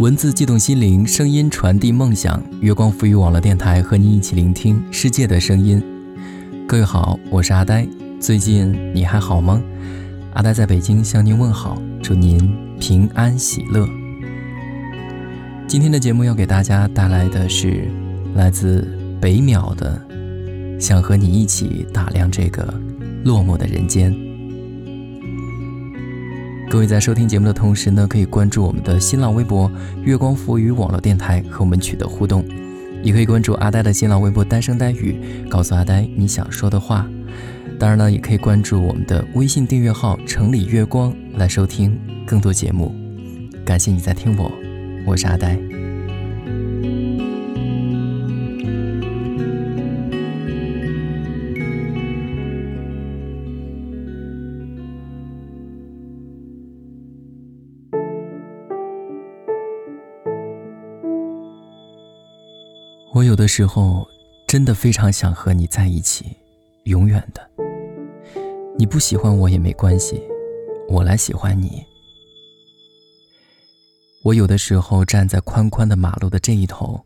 文字悸动心灵，声音传递梦想。月光赋予网络电台和你一起聆听世界的声音。各位好，我是阿呆。最近你还好吗？阿呆在北京向您问好，祝您平安喜乐。今天的节目要给大家带来的是来自北淼的，想和你一起打量这个落寞的人间。各位在收听节目的同时呢，可以关注我们的新浪微博“月光浮语网络电台”和我们取得互动，也可以关注阿呆的新浪微博“单声呆语”，告诉阿呆你想说的话。当然了，也可以关注我们的微信订阅号“城里月光”来收听更多节目。感谢你在听我，我是阿呆。我有的时候真的非常想和你在一起，永远的。你不喜欢我也没关系，我来喜欢你。我有的时候站在宽宽的马路的这一头，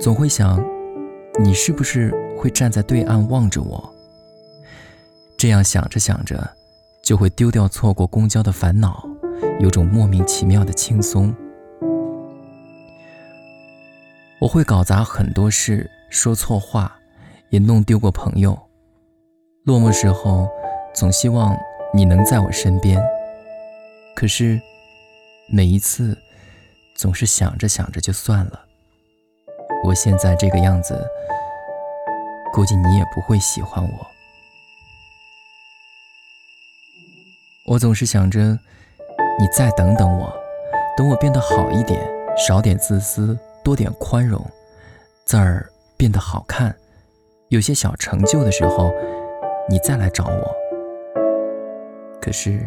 总会想，你是不是会站在对岸望着我？这样想着想着，就会丢掉错过公交的烦恼，有种莫名其妙的轻松。我会搞砸很多事，说错话，也弄丢过朋友。落寞时候，总希望你能在我身边。可是，每一次，总是想着想着就算了。我现在这个样子，估计你也不会喜欢我。我总是想着，你再等等我，等我变得好一点，少点自私。多点宽容，字儿变得好看，有些小成就的时候，你再来找我。可是，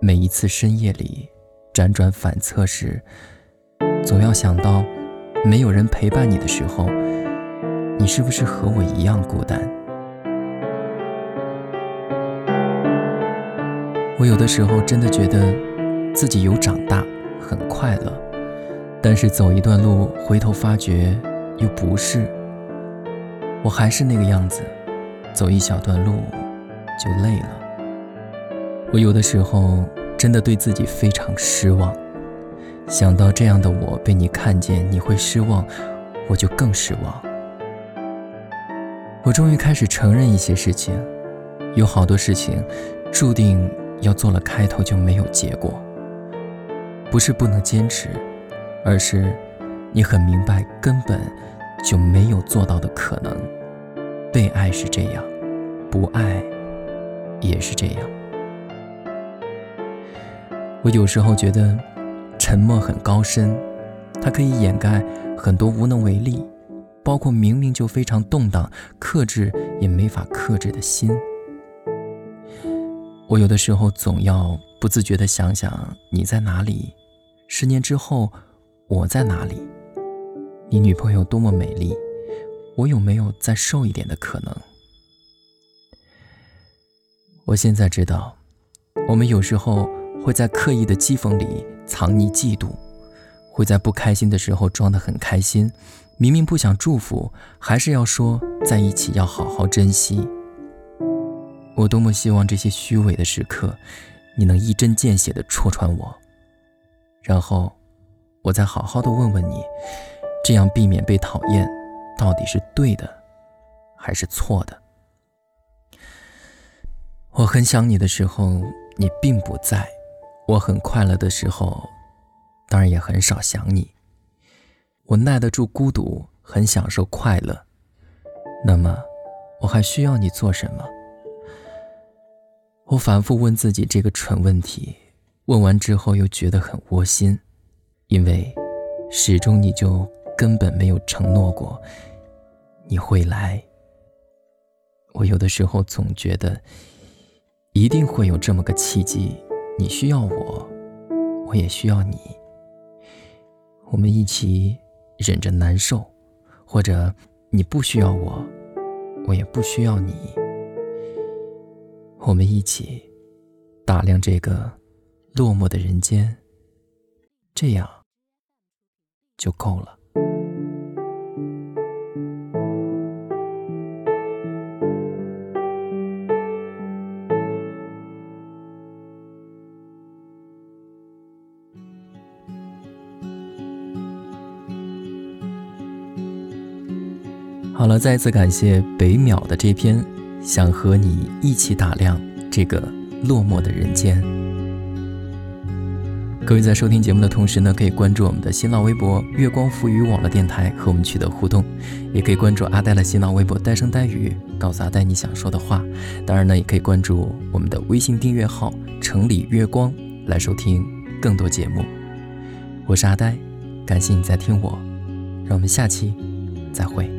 每一次深夜里辗转反侧时，总要想到，没有人陪伴你的时候，你是不是和我一样孤单？我有的时候真的觉得自己有长大，很快乐。但是走一段路，回头发觉又不是，我还是那个样子，走一小段路就累了。我有的时候真的对自己非常失望，想到这样的我被你看见，你会失望，我就更失望。我终于开始承认一些事情，有好多事情注定要做了开头就没有结果，不是不能坚持。而是，你很明白，根本就没有做到的可能。被爱是这样，不爱也是这样。我有时候觉得，沉默很高深，它可以掩盖很多无能为力，包括明明就非常动荡、克制也没法克制的心。我有的时候总要不自觉地想想你在哪里，十年之后。我在哪里？你女朋友多么美丽，我有没有再瘦一点的可能？我现在知道，我们有时候会在刻意的讥讽里藏匿嫉妒，会在不开心的时候装得很开心，明明不想祝福，还是要说在一起要好好珍惜。我多么希望这些虚伪的时刻，你能一针见血地戳穿我，然后。我再好好的问问你，这样避免被讨厌，到底是对的，还是错的？我很想你的时候，你并不在；我很快乐的时候，当然也很少想你。我耐得住孤独，很享受快乐。那么，我还需要你做什么？我反复问自己这个蠢问题，问完之后又觉得很窝心。因为始终你就根本没有承诺过你会来。我有的时候总觉得一定会有这么个契机，你需要我，我也需要你。我们一起忍着难受，或者你不需要我，我也不需要你。我们一起打量这个落寞的人间，这样。就够了。好了，再次感谢北淼的这篇，想和你一起打量这个落寞的人间。各位在收听节目的同时呢，可以关注我们的新浪微博“月光浮语网络电台”和我们取得互动，也可以关注阿呆的新浪微博“呆声呆语”，告诉阿呆你想说的话。当然呢，也可以关注我们的微信订阅号“城里月光”来收听更多节目。我是阿呆，感谢你在听我，让我们下期再会。